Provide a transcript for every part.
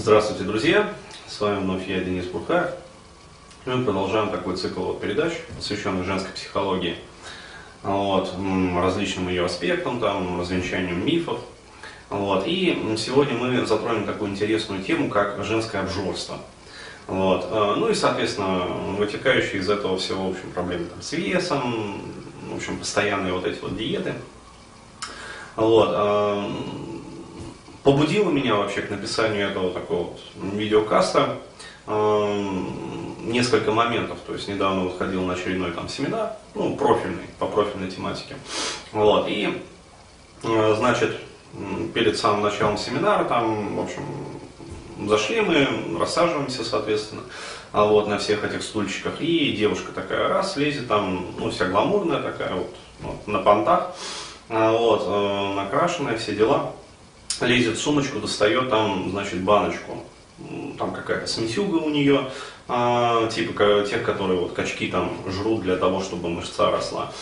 Здравствуйте, друзья! С вами вновь я, Денис. И мы продолжаем такой цикл передач, посвященный женской психологии, вот, различным ее аспектам, там, развенчанию мифов. Вот. И сегодня мы затронем такую интересную тему, как женское обжорство. Вот. Э, ну и, соответственно, вытекающие из этого всего, в общем, проблемы там, с весом, в общем, постоянные вот эти вот диеты. Вот. Побудило меня вообще к написанию этого такого вот видеокаста несколько моментов. То есть недавно вот ходил на очередной там семинар, ну, профильный, по профильной тематике. Вот. И, э, значит, перед самым началом семинара там, в общем, зашли мы, рассаживаемся, соответственно, а вот на всех этих стульчиках. И девушка такая раз лезет там, ну, вся гламурная такая вот, вот на понтах, а вот, э, накрашенная, все дела лезет в сумочку, достает там, значит, баночку. Там какая-то смесюга у нее, а, типа тех, которые вот качки там жрут для того, чтобы мышца росла.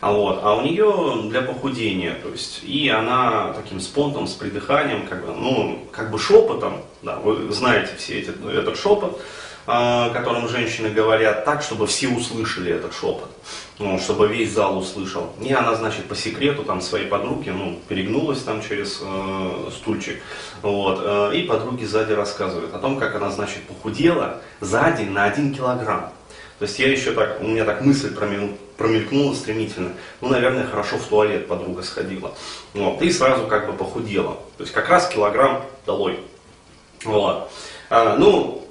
А, вот, а у нее для похудения, то есть, и она таким спонтом, с придыханием, как бы, ну, как бы шепотом, да, вы знаете все эти, этот шепот, которым женщины говорят так, чтобы все услышали этот шепот, ну, чтобы весь зал услышал. И она, значит, по секрету там своей подруги, ну, перегнулась там через э, стульчик, вот, э, и подруги сзади рассказывают о том, как она, значит, похудела за день на один килограмм. То есть я еще так, у меня так мысль промелькнула стремительно. Ну, наверное, хорошо в туалет подруга сходила. Вот, и сразу как бы похудела. То есть как раз килограмм долой. Вот. А, ну,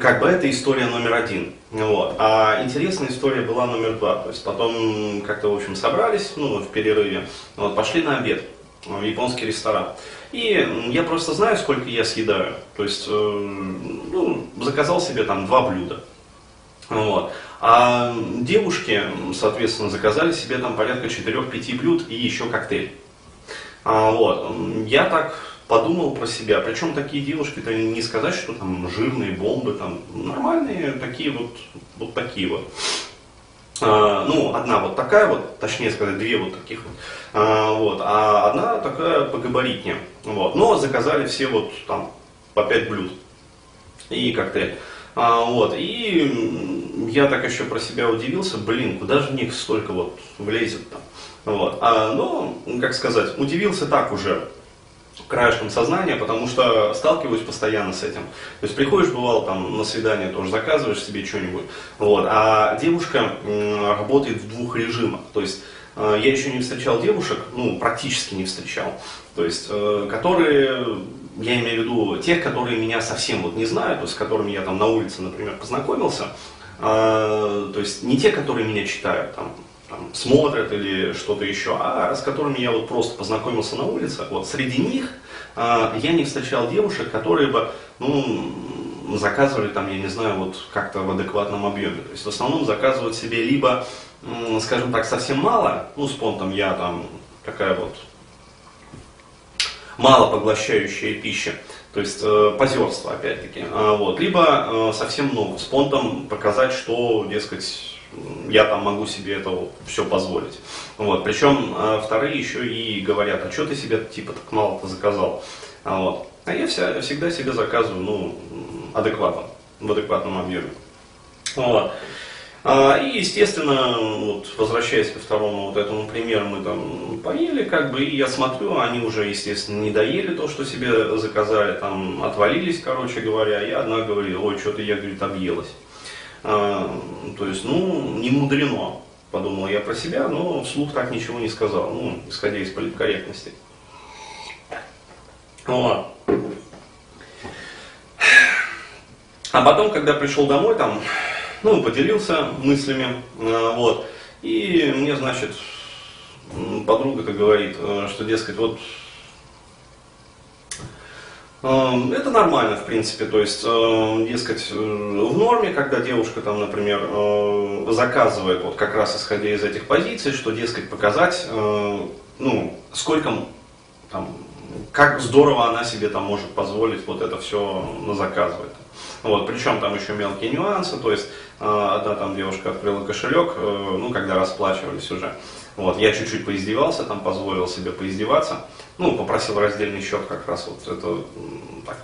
как бы это история номер один. Вот. А интересная история была номер два. То есть потом как-то, в общем, собрались, ну, в перерыве, вот, пошли на обед в японский ресторан. И я просто знаю, сколько я съедаю. То есть, э, ну, заказал себе там два блюда. Вот. А девушки, соответственно, заказали себе там порядка 4-5 блюд и еще коктейль. А, вот. Я так подумал про себя. Причем такие девушки-то не сказать, что там жирные бомбы, там нормальные, такие вот, вот такие вот. А, ну, одна вот такая вот, точнее сказать, две вот таких вот. А, вот, а одна такая погабаритнее. Вот. Но заказали все вот там по пять блюд и коктейль. А, вот, и я так еще про себя удивился, блин, куда же них столько вот влезет там. Вот. А, но, как сказать, удивился так уже, краешком сознания, потому что сталкиваюсь постоянно с этим. То есть приходишь, бывало, там, на свидание тоже заказываешь себе что-нибудь, вот, а девушка работает в двух режимах. То есть э, я еще не встречал девушек, ну, практически не встречал, то есть, э, которые, я имею в виду тех, которые меня совсем вот не знают, то есть, с которыми я там на улице, например, познакомился, э, то есть не те, которые меня читают, там, там, смотрят или что-то еще, а с которыми я вот просто познакомился на улице, вот среди них э, я не встречал девушек, которые бы, ну, заказывали там, я не знаю, вот как-то в адекватном объеме. То есть в основном заказывают себе либо, скажем так, совсем мало, ну, с понтом я там такая вот мало поглощающая пища, то есть э, позерство опять-таки, э, вот, либо э, совсем много, с понтом показать, что, дескать, я там могу себе это все позволить. Вот. Причем э, вторые еще и говорят, а что ты себе типа так мало-то заказал? А, вот. а я вся, всегда себе заказываю ну, адекватно, в адекватном объеме. Вот. А, и, естественно, вот, возвращаясь ко второму вот этому примеру, мы там поели, как бы, и я смотрю, они уже, естественно, не доели то, что себе заказали, там отвалились, короче говоря, и одна говорит, ой, что-то я, говорит, объелась. А, то есть, ну, не мудрено, подумал я про себя, но вслух так ничего не сказал, ну, исходя из политкорректности. Вот. А потом, когда пришел домой, там, ну, поделился мыслями, а, вот, и мне, значит, подруга-то говорит, э, что, дескать, вот это нормально, в принципе, то есть, эм, дескать, э, в норме, когда девушка там, например, э, заказывает, вот как раз исходя из этих позиций, что, дескать, показать, э, ну, сколько там, как здорово она себе там может позволить вот это все заказывать. Вот, причем там еще мелкие нюансы, то есть одна там девушка открыла кошелек, ну, когда расплачивались уже. Вот, я чуть-чуть поиздевался, там позволил себе поиздеваться. Ну, попросил раздельный счет как раз вот это так,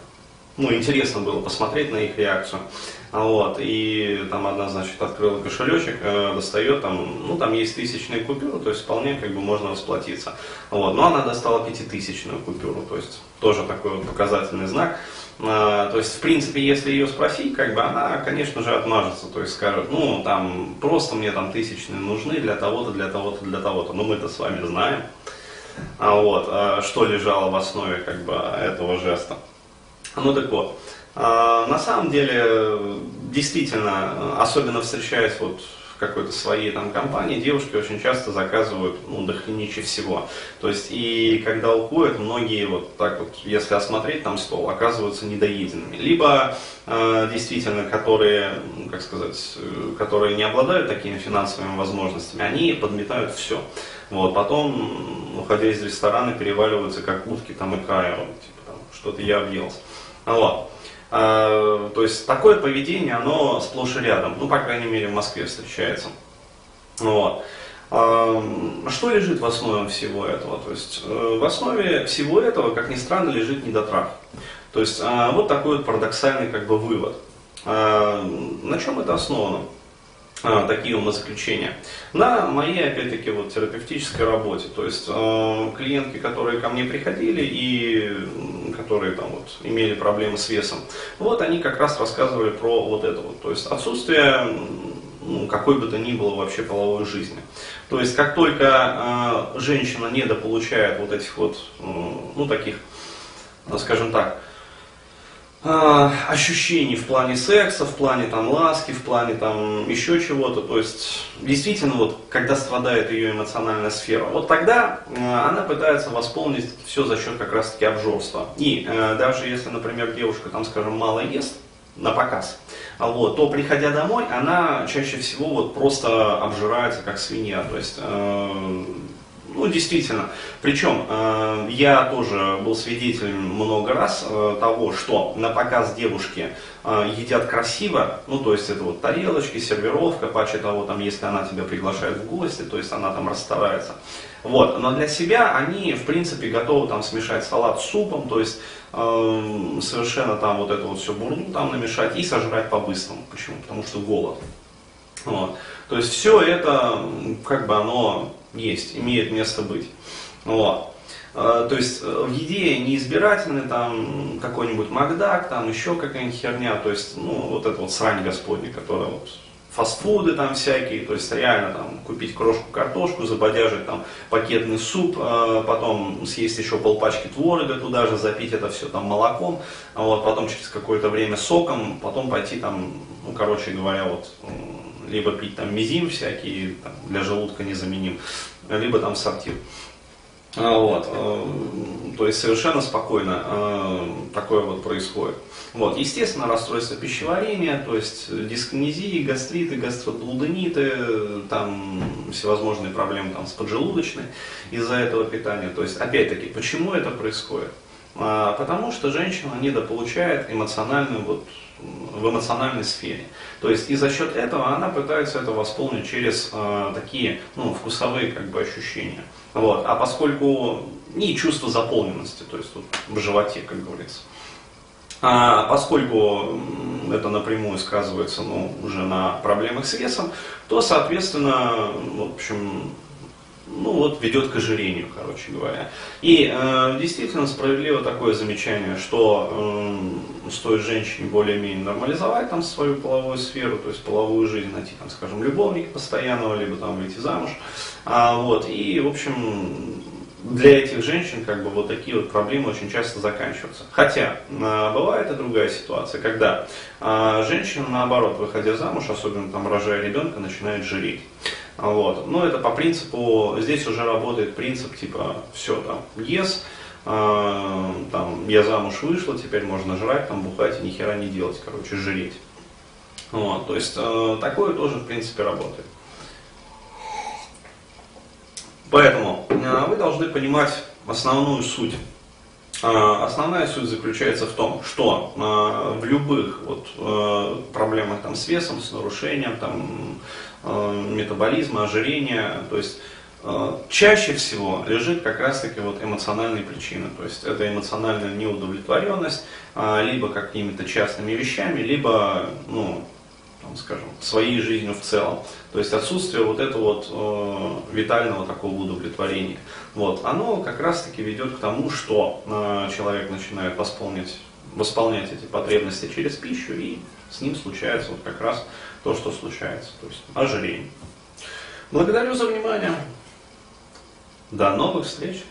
ну, интересно было посмотреть на их реакцию. Вот, и там одна, значит, открыла кошелечек, э, достает, там, ну, там есть тысячные купюры, то есть вполне как бы можно расплатиться. Вот, но она достала пятитысячную купюру, то есть тоже такой вот показательный знак. Э, то есть, в принципе, если ее спросить, как бы она, конечно же, отмажется, то есть скажет, ну, там, просто мне там тысячные нужны для того-то, для того-то, для того-то. Но мы-то с вами знаем, а вот, а что лежало в основе, как бы, этого жеста. Ну так вот, а, на самом деле, действительно, особенно встречаясь вот в какой-то своей там компании, девушки очень часто заказывают, ну, дохрениче всего. То есть, и когда уходят, многие вот так вот, если осмотреть там стол, оказываются недоеденными. Либо, э, действительно, которые, как сказать, которые не обладают такими финансовыми возможностями, они подметают все. Вот, потом, уходя из ресторана, переваливаются как утки там и края, типа там, что-то я объелся. Вот. А, то есть такое поведение, оно сплошь и рядом, ну, по крайней мере, в Москве встречается. Вот. А, что лежит в основе всего этого? То есть э, в основе всего этого, как ни странно, лежит недотрах. То есть а, вот такой вот парадоксальный как бы вывод. На чем это основано? такие умозаключения. На моей, опять-таки, вот терапевтической работе, то есть э, клиентки, которые ко мне приходили и которые там вот имели проблемы с весом, вот они как раз рассказывали про вот это вот, то есть отсутствие ну, какой бы то ни было вообще половой жизни. То есть как только э, женщина недополучает вот этих вот, э, ну таких, скажем так, э, ощущений в плане секса, в плане там ласки, в плане там еще чего-то. То есть действительно вот когда страдает ее эмоциональная сфера, вот тогда э, она пытается восполнить все за счет как раз-таки обжорства. И э, даже если, например, девушка там, скажем, мало ест на показ, вот, то приходя домой, она чаще всего вот просто обжирается как свинья. То есть э, ну, действительно. Причем э, я тоже был свидетелем много раз э, того, что на показ девушки э, едят красиво, ну, то есть это вот тарелочки, сервировка, паче того, там, если она тебя приглашает в гости, то есть она там расстарается. Вот. Но для себя они, в принципе, готовы там смешать салат с супом, то есть э, совершенно там вот это вот все бурду там намешать и сожрать по-быстрому. Почему? Потому что голод. Вот. То есть все это, как бы оно есть, имеет место быть. Вот. А, то есть э, в еде неизбирательный там какой-нибудь Макдак, там еще какая-нибудь херня, то есть, ну, вот это вот срань господня, которая вот фастфуды там всякие, то есть реально там купить крошку картошку, забодяжить там пакетный суп, а потом съесть еще полпачки творога туда же, запить это все там молоком, а вот потом через какое-то время соком, потом пойти там, ну короче говоря, вот либо пить там мизим всякий, там, для желудка незаменим, либо там сортир. А, вот, э, то есть совершенно спокойно э, такое вот происходит. Вот, естественно, расстройство пищеварения, то есть дискинезии, гастриты, гастродулдениты, там всевозможные проблемы там, с поджелудочной из-за этого питания. То есть, опять-таки, почему это происходит? А, потому что женщина недополучает эмоциональную вот, в эмоциональной сфере. То есть и за счет этого она пытается это восполнить через э, такие ну, вкусовые как бы, ощущения. Вот. А поскольку не чувство заполненности, то есть тут в животе, как говорится. А поскольку это напрямую сказывается ну, уже на проблемах с весом, то, соответственно, в общем, ну вот ведет к ожирению, короче говоря. И э, действительно справедливо такое замечание, что э, стоит женщине более-менее нормализовать там свою половую сферу, то есть половую жизнь, найти там, скажем, любовника постоянного, либо там выйти замуж. А, вот, и, в общем, для этих женщин как бы вот такие вот проблемы очень часто заканчиваются. Хотя э, бывает и другая ситуация, когда э, женщина наоборот, выходя замуж, особенно там рожая ребенка, начинает жиреть. Вот. Но это по принципу, здесь уже работает принцип типа все там, yes, э, там, я замуж вышла, теперь можно жрать, там, бухать и ни хера не делать, короче, жреть. Вот, то есть э, такое тоже в принципе работает. Поэтому э, вы должны понимать основную суть. Э, основная суть заключается в том, что э, в любых вот, э, проблемах там, с весом, с нарушением, там, метаболизма, ожирения. То есть чаще всего лежит как раз-таки вот эмоциональные причины. То есть это эмоциональная неудовлетворенность а, либо какими-то частными вещами, либо, ну, там, скажем, своей жизнью в целом. То есть отсутствие вот этого вот э, витального такого удовлетворения. Вот, оно как раз-таки ведет к тому, что э, человек начинает восполнять, восполнять эти потребности через пищу, и с ним случается вот как раз то, что случается, то есть ожирение. Благодарю за внимание. До новых встреч!